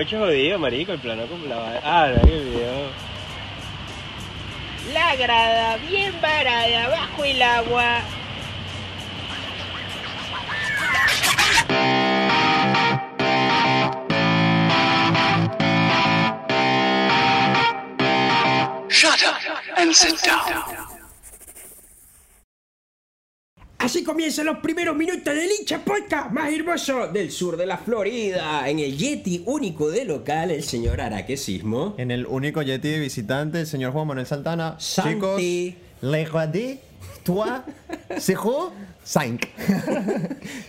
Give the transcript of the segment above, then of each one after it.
gaucho jodido, marico, el plano como la Ah, no, qué video. La grada bien varada bajo el agua. Shut up and sit down. Así comienzan los primeros minutos del hincha podcast más hermoso del sur de la Florida. En el Yeti único de local, el señor Araquesismo. En el único Yeti de visitante, el señor Juan Manuel Santana. Santi. Chicos, le toi, zéro, cinq.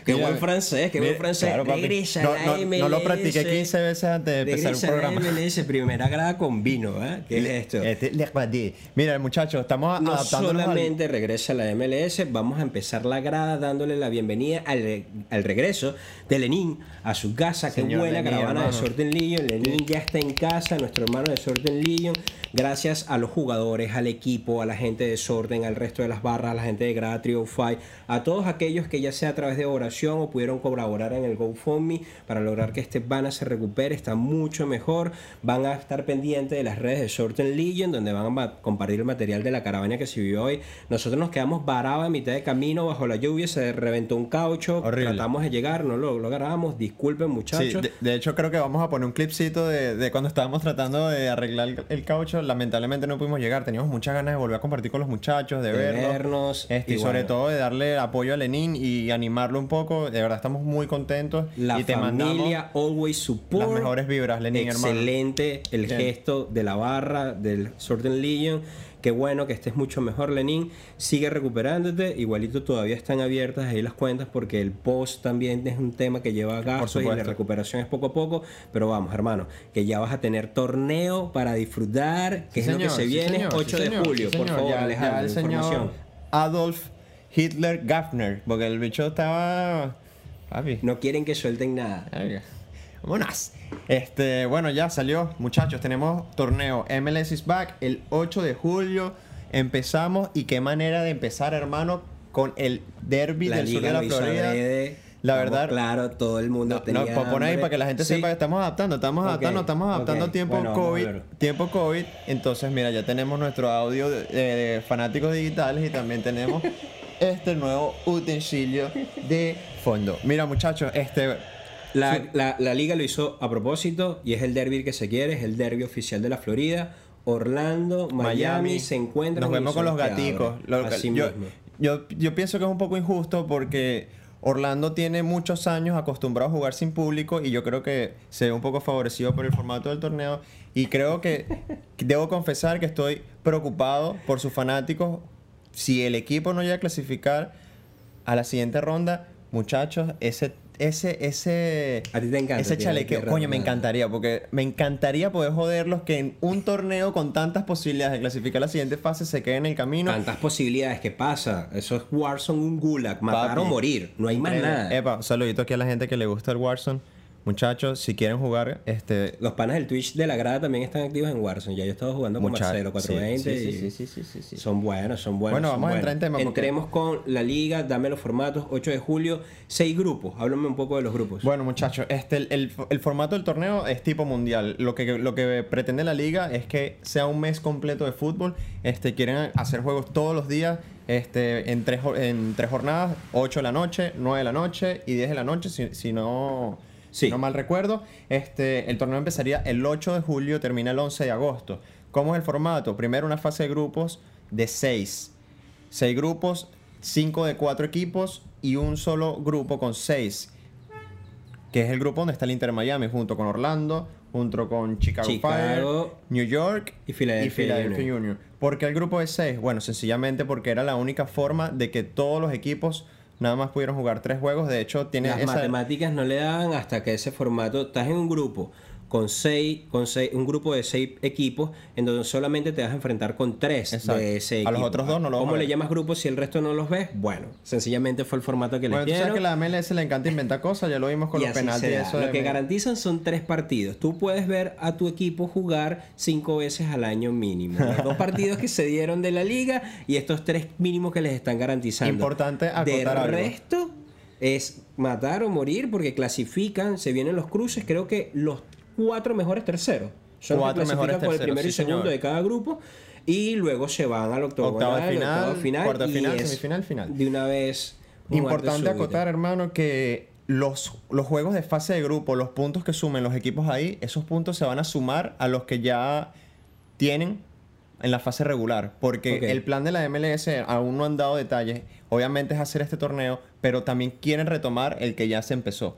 Qué Mira, buen francés, qué buen francés. claro. Regresa no, la MLS. no lo practiqué 15 veces antes de empezar Regresa un a la programa. MLS, primera grada con vino, ¿eh? ¿Qué es esto? Este, le. Mira, muchachos, estamos No adaptándonos al- solamente regresa a la MLS, vamos a empezar la grada dándole la bienvenida al, re- al regreso de Lenín a su casa. Qué Señor buena caravana de. Sorten Legion. Lenín ya está en casa, nuestro hermano de Sorten Legion. Gracias a los jugadores, al equipo, a la gente de Sorten, al resto de las barras, a la gente de Grada Trio Five, a todos aquellos que ya sea a través de oración o pudieron colaborar en el GoFundMe para lograr que este Bana se recupere, está mucho mejor. Van a estar pendientes de las redes de Sorten Legion, donde van a compartir el material de la caravana que se vivió hoy. Nosotros nos quedamos varados a mitad de camino bajo la lluvia, se reventó un caucho, Horrible. tratamos de llegar, no lo logramos, disculpen Sí, muchachos. de, de hecho creo que vamos a poner un clipcito de, de cuando estábamos tratando de arreglar el, caucho. Lamentablemente no pudimos llegar. Teníamos muchas ganas de volver a compartir con los muchachos, de, De verlos. vernos, Este, y, sobre bueno. todo de darle apoyo a Lenin y animarlo un poco. De verdad estamos muy contentos. La y te familia always support. las mejores vibras, Lenin, hermano. Excelente el Bien. gesto de la barra del Sorten Legion. Qué bueno que estés mucho mejor, Lenin. Sigue recuperándote. Igualito todavía están abiertas ahí las cuentas porque el post también es un tema que lleva gastos y la recuperación es poco a poco. Pero vamos, hermano, que ya vas a tener torneo para disfrutar, que Sí, es lo que señor, se sí, viene señor, 8 sí, de señor, julio. Por señor. favor, Ya- ya Alejandro, el señor información. Adolf Hitler Gaffner. Porque el bicho estaba. Papi. No quieren que suelten nada. Vámonos. Este, bueno, ya salió, muchachos. Tenemos torneo MLS is back el 8 de julio. Empezamos y qué manera de empezar, hermano, con el derby La del sur de liga la Florida. adrede. La Estamos verdad, Claro, todo el mundo no, tenía no, pon ahí para que la gente Sí. sepa que estamos adaptando, estamos adaptando, estamos adaptando ok. tiempo Bueno, COVID, tiempo COVID. Entonces, mira, ya tenemos nuestro audio de, de fanáticos digitales y también tenemos este nuevo utensilio de fondo. Mira, muchachos, este La, la- la liga lo hizo a propósito y es el derby que se quiere, es el derby oficial de la Florida. Orlando, Miami, se encuentran. Nos vemos con los gaticos. Lo- yo, yo, yo pienso que es un poco injusto porque Orlando tiene muchos años acostumbrado a jugar sin público y yo creo que se ve un poco favorecido por el formato del torneo. Y creo que debo confesar que estoy preocupado por sus fanáticos. Si el equipo no llega a clasificar a la siguiente ronda, muchachos, ese, ese, ese, A ti te encanta, ese chalequeo, coño, me encantaría, porque me encantaría poder joderlos que en un torneo con tantas posibilidades de clasificar a la siguiente fase se queden en el camino. Tantas posibilidades, ¿qué pasa? Eso es Warzone, un gulag, matar o morir, no hay más nada. Epa, saludito aquí a la gente que le gusta el Warzone. Muchachos, si quieren jugar, este. Los panas del Twitch de la grada también están activos en Warzone. Ya yo he estado jugando con mucha- Marcelo 420 sí, sí, sí, sí, sí, son buenos, son buenos. Bueno, vamos a entrar en tema, Entremos con la liga, dame los formatos, 8 de julio, 6 grupos. Háblame un poco de los grupos. Bueno, muchachos, este, el, formato del torneo es tipo mundial. Lo que, lo que pretende la liga es que sea un mes completo de fútbol. Este, quieren hacer juegos todos los días este, en, tres, en tres jornadas: 8 de la noche, 9 de la noche y 10 de la noche, si, si si no mal recuerdo. Este, el torneo empezaría el 8 de julio, termina el 11 de agosto. ¿Cómo es el formato? Primero una fase de grupos de 6. 6 grupos, 5 de 4 equipos y un solo grupo con 6 que es el grupo donde está el Inter Miami, junto con Orlando, junto con Chicago, Chicago Fire, New York y Philadelphia Philadelphia Union. Union. ¿Por qué el grupo de 6? Bueno, sencillamente porque era la única forma de que todos los equipos nada más pudieron jugar tres juegos. De hecho, tiene Las esa... matemáticas no le daban hasta que ese formato, estás en un grupo con seis, con seis, un grupo de seis equipos en donde solamente te vas a enfrentar con tres Exacto. de ese A equipo. los otros dos no los ¿Cómo a le llamas grupo si el resto no los ves? Bueno, sencillamente fue el formato que Bueno, le tú sabes dieron. que la MLS le encanta inventar cosas, ya lo vimos con y los penaltis. y eso Lo que garantizan son tres partidos. Tú puedes ver a tu equipo jugar cinco veces al año mínimo. Los dos partidos que se dieron de la liga y estos tres mínimos que les están garantizando. Importante De acotar algo. resto es matar o morir porque clasifican, se vienen los cruces. Creo que los cuatro mejores terceros. Son los que Cuatro mejores con el terceros, primero y segundo señor. de cada grupo. Y luego se van al octavo final, octavo final, cuarta final, es semifinal, final. De una vez. Importante acotar, hermano, que los, los juegos de fase de grupo, los puntos que sumen los equipos ahí, esos puntos se van a sumar a los que ya tienen en la fase regular. Porque el plan de la MLS aún no han dado detalles. Obviamente es hacer este torneo, pero también quieren retomar el que ya se empezó.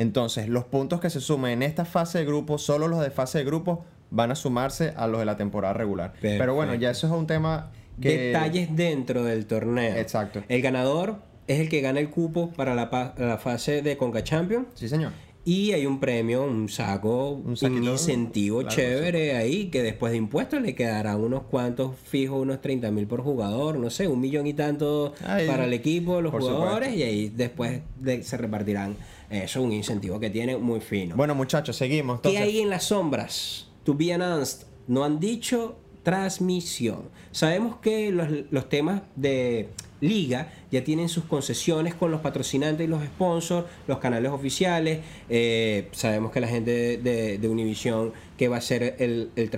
Entonces, los puntos que se sumen en esta fase de grupo, solo los de fase de grupo, van a sumarse a los de la temporada regular. Pero bueno, ya eso es un tema que... Detalles dentro del torneo. Exacto. El ganador es el que gana el cupo para la, la fase de Conca Champions. Sí, señor. Y hay un premio, un saco, un, incentivo claro, chévere ahí que después de impuestos le quedarán unos cuantos fijos, unos 30 mil por jugador, no sé, un millón y tanto para el equipo, los jugadores supuesto. y ahí después de- se repartirán. Eso, un incentivo que tiene muy fino. Bueno, muchachos, seguimos. ¿Qué Entonces, hay en las sombras? To be announced. No han dicho transmisión. Sabemos que los, los temas de liga ya tienen sus concesiones con los patrocinantes y los sponsors, los canales oficiales. Eh, sabemos que la gente de, de, de Univision que va a ser el, el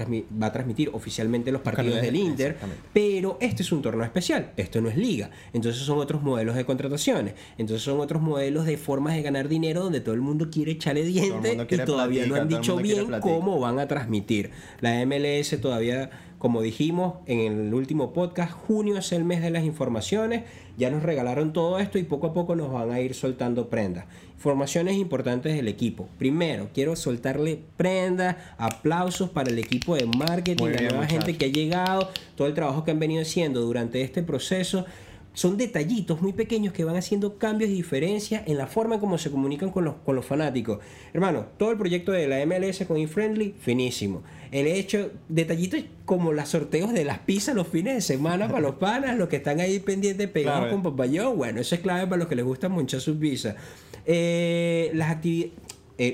va a transmitir oficialmente los partidos Canales, del Inter, pero este es un torneo especial, esto no es liga. Entonces son otros modelos de contrataciones, entonces son otros modelos de formas de ganar dinero donde todo el mundo quiere echarle diente y todavía no han dicho bien cómo van a transmitir. La MLS todavía, como dijimos en el último podcast, junio es el mes de las informaciones. Ya nos regalaron todo esto y poco a poco nos van a ir soltando prendas. Informaciones importantes del equipo. Primero, quiero soltarle prendas, aplausos para el equipo de marketing, la nueva muchachos. gente que ha llegado, todo el trabajo que han venido haciendo durante este proceso. Son detallitos muy pequeños que van haciendo cambios y diferencias en la forma en cómo se comunican con los, con los fanáticos. Hermano, todo el proyecto de la MLS con eFriendly, finísimo. El hecho, detallitos como los sorteos de las pizzas los fines de semana para los panas, los que están ahí pendientes pegados Claro. con papayón, bueno, eso es clave para los que les gusta mucho sus pizzas. Eh, las actividades...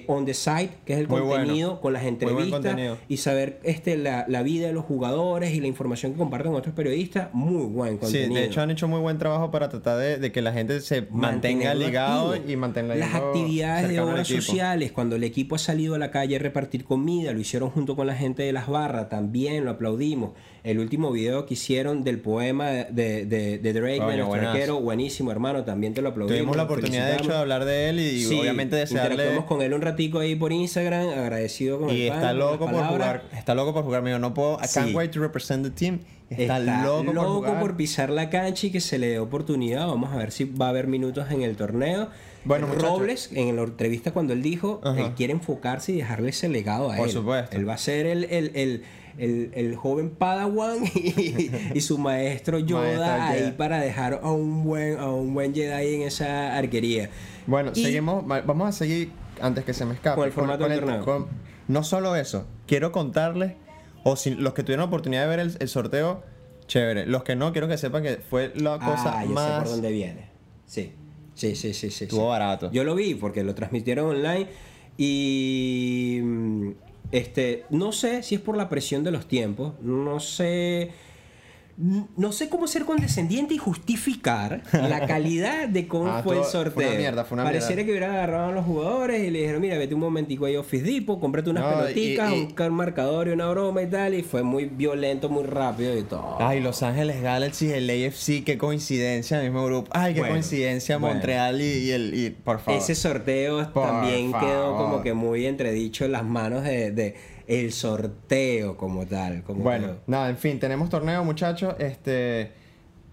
on the site, que es el Muy bueno. contenido con las entrevistas y saber este la, la vida de los jugadores y la información que comparten otros periodistas, muy buen Sí, contenido. de hecho han hecho muy buen trabajo para tratar de, de que la gente se mantenga Mantenerlo ligado activo. y mantenga las actividades de obras sociales cuando el equipo ha salido a la calle a repartir comida lo hicieron junto con la gente de las barras también lo aplaudimos el último video que hicieron del poema de, de, de Drake Coño, nuestro buenazo. arquero buenísimo hermano también te lo aplaudimos Tuvimos la oportunidad de hecho de hablar de él y Sí, obviamente desearle interactuamos con él un ratico ahí por Instagram agradecido con y el pan, está loco por jugar, está loco por jugar, mío, no puedo, I can't Sí. wait to represent the team. Está, Está loco, por jugar. pisar la cancha y que se le dé oportunidad. Vamos a ver si va a haber minutos en el torneo. Bueno, muchachos. Robles, en la entrevista cuando él dijo, Ajá. él quiere enfocarse y dejarle ese legado a Por él. supuesto. Él va a ser el, el, el, el- el joven Padawan y, y su maestro Yoda Maestro ahí Jedi. para dejar a un buen, a un buen Jedi en esa arquería. Bueno, Y- seguimos, va- vamos a seguir antes que se me escape. Con el formato del torneo. con- no solo eso, quiero contarles, o si los que tuvieron la oportunidad de ver el, sorteo, chévere. Los que no, quiero que sepan que fue la cosa ah, ya sé más... por dónde viene. Sí, sí, sí, sí. sí Estuvo sí. barato. Yo lo vi porque lo transmitieron online y mm, este no sé si es por la presión de los tiempos, no sé no sé cómo ser condescendiente y justificar la calidad de cómo Ah, fue el todo- fue una sorteo. mierda, fue una Pareciera mierda. que hubieran agarrado a los jugadores y le dijeron, mira, vete un momentico ahí a Office Depot, cómprate unas No, y- y- un marcador y una broma y tal, y fue muy violento, muy rápido y todo. Ay, Los Ángeles Galaxy, el AFC, qué coincidencia, mismo grupo. Ay, qué Bueno, coincidencia, bueno. Montreal y, y el... Y, por favor. Ese sorteo Por también quedó como que muy entredicho en las manos de, de el sorteo como tal. Como Bueno, nada, en fin, tenemos torneo, muchachos. Este.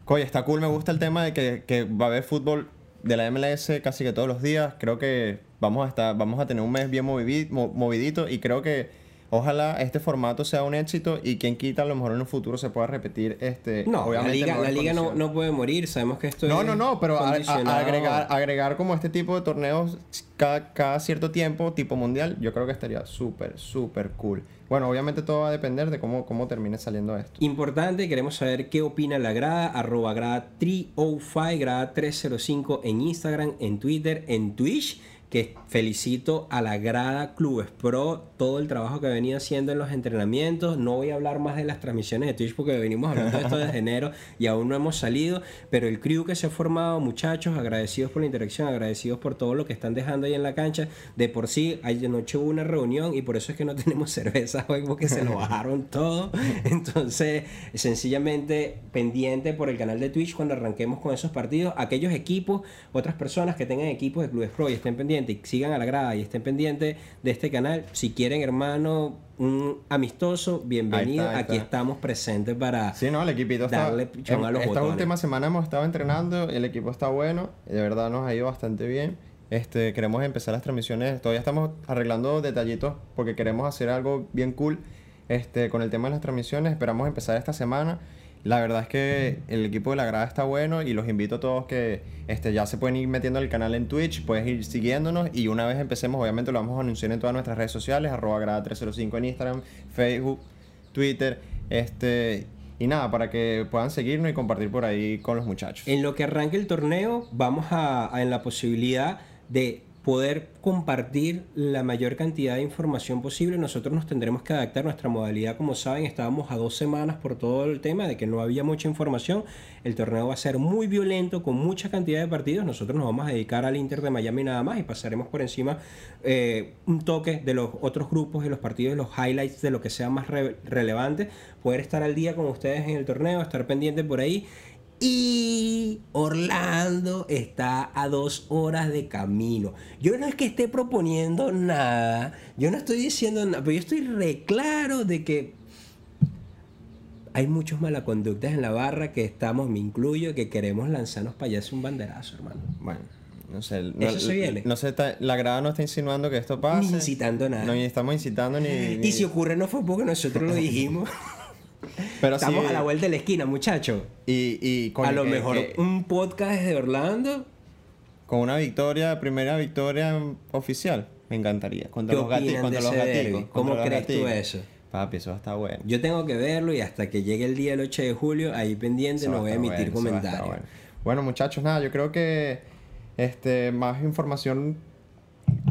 Oye, está cool, me gusta el tema de que, que va a haber fútbol de la MLS casi que todos los días. Creo que vamos a estar, vamos a tener un mes bien movidito y creo que ojalá este formato sea un éxito y quien quita a lo mejor en un futuro se pueda repetir este. no, la obviamente en liga, la mejores liga no, no puede morir. Sabemos que esto No, es no, no, pero a- a- condicionado. agregar, agregar como este tipo de torneos cada, cada cierto tiempo, tipo mundial, yo creo que estaría súper, súper cool. Bueno, obviamente todo va a depender de cómo, cómo termine saliendo esto. Importante, queremos saber qué opina la grada, arroba grada 305, grada 305 en Instagram, en Twitter, en Twitch, que felicito a la grada Clubes Pro, todo el trabajo que venía haciendo en los entrenamientos. No voy a hablar más de las transmisiones de Twitch porque venimos hablando de esto desde enero y aún no hemos salido, pero el crew que se ha formado, muchachos, agradecidos por la interacción, agradecidos por todo lo que están dejando ahí en la cancha. De por sí, de noche hubo una reunión y por eso es que no tenemos cerveza hoy porque se lo bajaron todo. Entonces, sencillamente pendiente por el canal de Twitch cuando arranquemos con esos partidos. Aquellos equipos, otras personas que tengan equipos de Clubes Pro y estén pendientes y sigan a la grada y estén pendientes de este canal. Si quieren, hermano, un amistoso, bienvenido. Ahí está, ahí Aquí está. estamos presentes para Sí, no, el equipito está. a los Esta botones. última semana hemos estado entrenando, el equipo está bueno, de verdad nos ha ido bastante bien. Este, queremos empezar las transmisiones, todavía estamos arreglando detallitos porque queremos hacer algo bien cool este, con el tema de las transmisiones. Esperamos empezar esta semana. La verdad es que el equipo de la grada está bueno y los invito a todos que este, ya se pueden ir metiendo al canal en Twitch, puedes ir siguiéndonos y una vez empecemos, obviamente lo vamos a anunciar en todas nuestras redes sociales, arroba grada 305 en Instagram, Facebook, Twitter, este, y nada, para que puedan seguirnos y compartir por ahí con los muchachos. En lo que arranque el torneo, vamos a, a- en la posibilidad de poder compartir la mayor cantidad de información posible. Nosotros nos tendremos que adaptar nuestra modalidad. Como saben, estábamos a dos semanas por todo el tema de que no había mucha información. El torneo va a ser muy violento, con mucha cantidad de partidos. Nosotros nos vamos a dedicar al Inter de Miami nada más y pasaremos por encima eh, un toque de los otros grupos, de los partidos, los highlights, de lo que sea más re- relevante. Poder estar al día con ustedes en el torneo, estar pendiente por ahí. Y Orlando está a dos horas de camino. Yo no es que esté proponiendo nada, yo no estoy diciendo nada, pero yo estoy re claro de que hay muchos malaconductas en la barra que estamos, me incluyo, que queremos lanzarnos para allá hacer un banderazo, hermano. Bueno, no sé. No, Eso se viene. No sé, está- la grada no está insinuando que esto pase. Ni incitando nada. No, ni estamos incitando ni. ni- Y si ocurre no fue porque nosotros lo dijimos. Pero Estamos sí, a la vuelta de la esquina, muchachos. Y, A lo mejor un podcast desde Orlando. con una victoria, primera victoria oficial, me encantaría. Contra ¿Qué los, gati- contra los gaticos. ¿Cómo contra los crees tú eso? Papi, eso está bueno. Yo tengo que verlo y hasta que llegue el día del 8 de julio, ahí pendiente, no va voy a estar emitir bueno, va a estar comentarios. Bueno. Bueno, muchachos, nada, yo creo que este, más información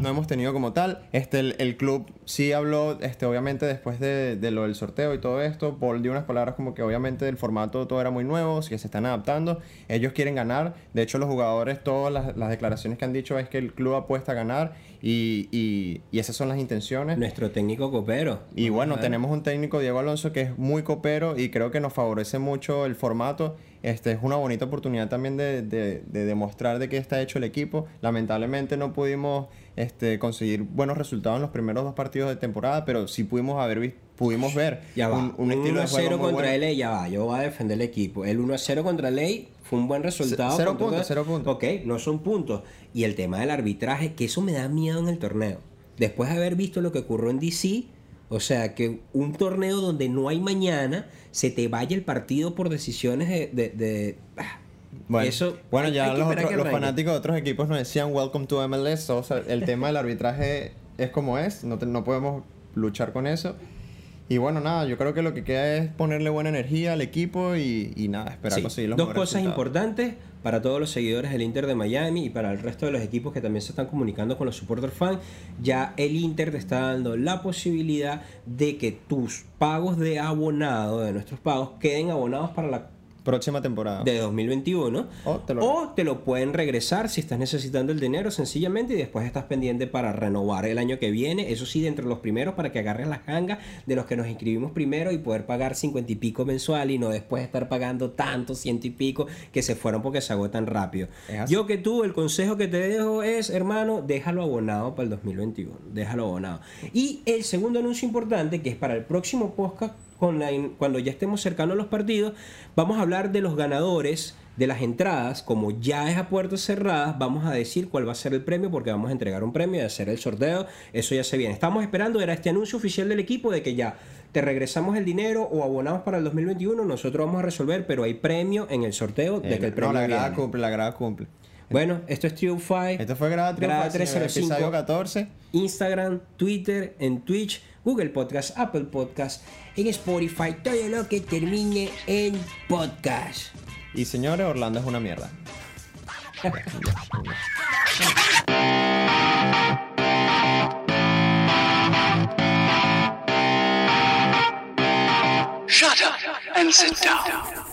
no hemos tenido como tal. Este, el, el club sí habló, este, obviamente, después de, de lo del sorteo y todo esto. Paul dio unas palabras como que obviamente el formato todo era muy nuevo, que se están adaptando. Ellos quieren ganar. De hecho, los jugadores, todas las, las declaraciones que han dicho es que el club apuesta a ganar y, y- y esas son las intenciones. Nuestro técnico copero. Y bueno, tenemos un técnico, Diego Alonso, que es muy copero y creo que nos favorece mucho el formato. Este es una bonita oportunidad también de, de- de demostrar de qué está hecho el equipo. Lamentablemente no pudimos este, conseguir buenos resultados en los primeros dos partidos de temporada, pero sí pudimos haber vis- pudimos ver Ya un, un estilo de 1 juego 0 muy contra bueno. LA, ya va. Yo voy a defender el equipo. El 1 0 contra LA fue un buen resultado. cero puntos, cero puntos. Ok, no son puntos. Y el tema del arbitraje, que eso me da miedo en el torneo. Después de haber visto lo que ocurrió en DC, o sea, que un torneo donde no hay mañana, se te vaya el partido por decisiones de. de- de- ah, Bueno, eso. bueno ya los, que los fanáticos de otros equipos nos decían Welcome to MLS. O sea, el tema del arbitraje es como es, no, te- no podemos luchar con eso. Y bueno, nada, yo creo que lo que queda es ponerle buena energía al equipo y, y nada, esperar Sí, conseguir los Dos cosas resultados. importantes para todos los seguidores del Inter de Miami y para el resto de los equipos que también se están comunicando con los supporter fans. Ya el Inter te está dando la posibilidad de que tus pagos de abonado, de nuestros pagos, queden abonados para la Próxima temporada. de 2021 O te lo- o te lo pueden regresar si estás necesitando el dinero sencillamente y después estás pendiente para renovar el año que viene. Eso sí dentro de los primeros para que agarres las gangas de los que nos inscribimos primero y poder pagar cincuenta y pico mensual y no después estar pagando tanto ciento y pico que se fueron porque se agotan rápido. Yo que tú el consejo que te dejo es hermano déjalo abonado para el 2021 déjalo abonado. Y el segundo anuncio importante que es para el próximo podcast con la cuando ya estemos cercanos a los partidos, vamos a hablar de los ganadores de las entradas. Como ya es a puertas cerradas, vamos a decir cuál va a ser el premio porque vamos a entregar un premio y hacer el sorteo. Eso ya se viene. Estamos esperando, era este anuncio oficial del equipo de que ya te regresamos el dinero o abonamos para el 2021. Nosotros vamos a resolver, pero hay premio en el sorteo de Eh, que el no, premio la grada cumple, la grada cumple. Bueno, esto es Five. Esto fue grada, Grada Triunfal, señores, 305. episodio 14. Instagram, Twitter, en Twitch, Google Podcast, Apple Podcast, en Spotify, todo lo que termine en podcast. Y señores, Orlando es una mierda. Shut up and sit down.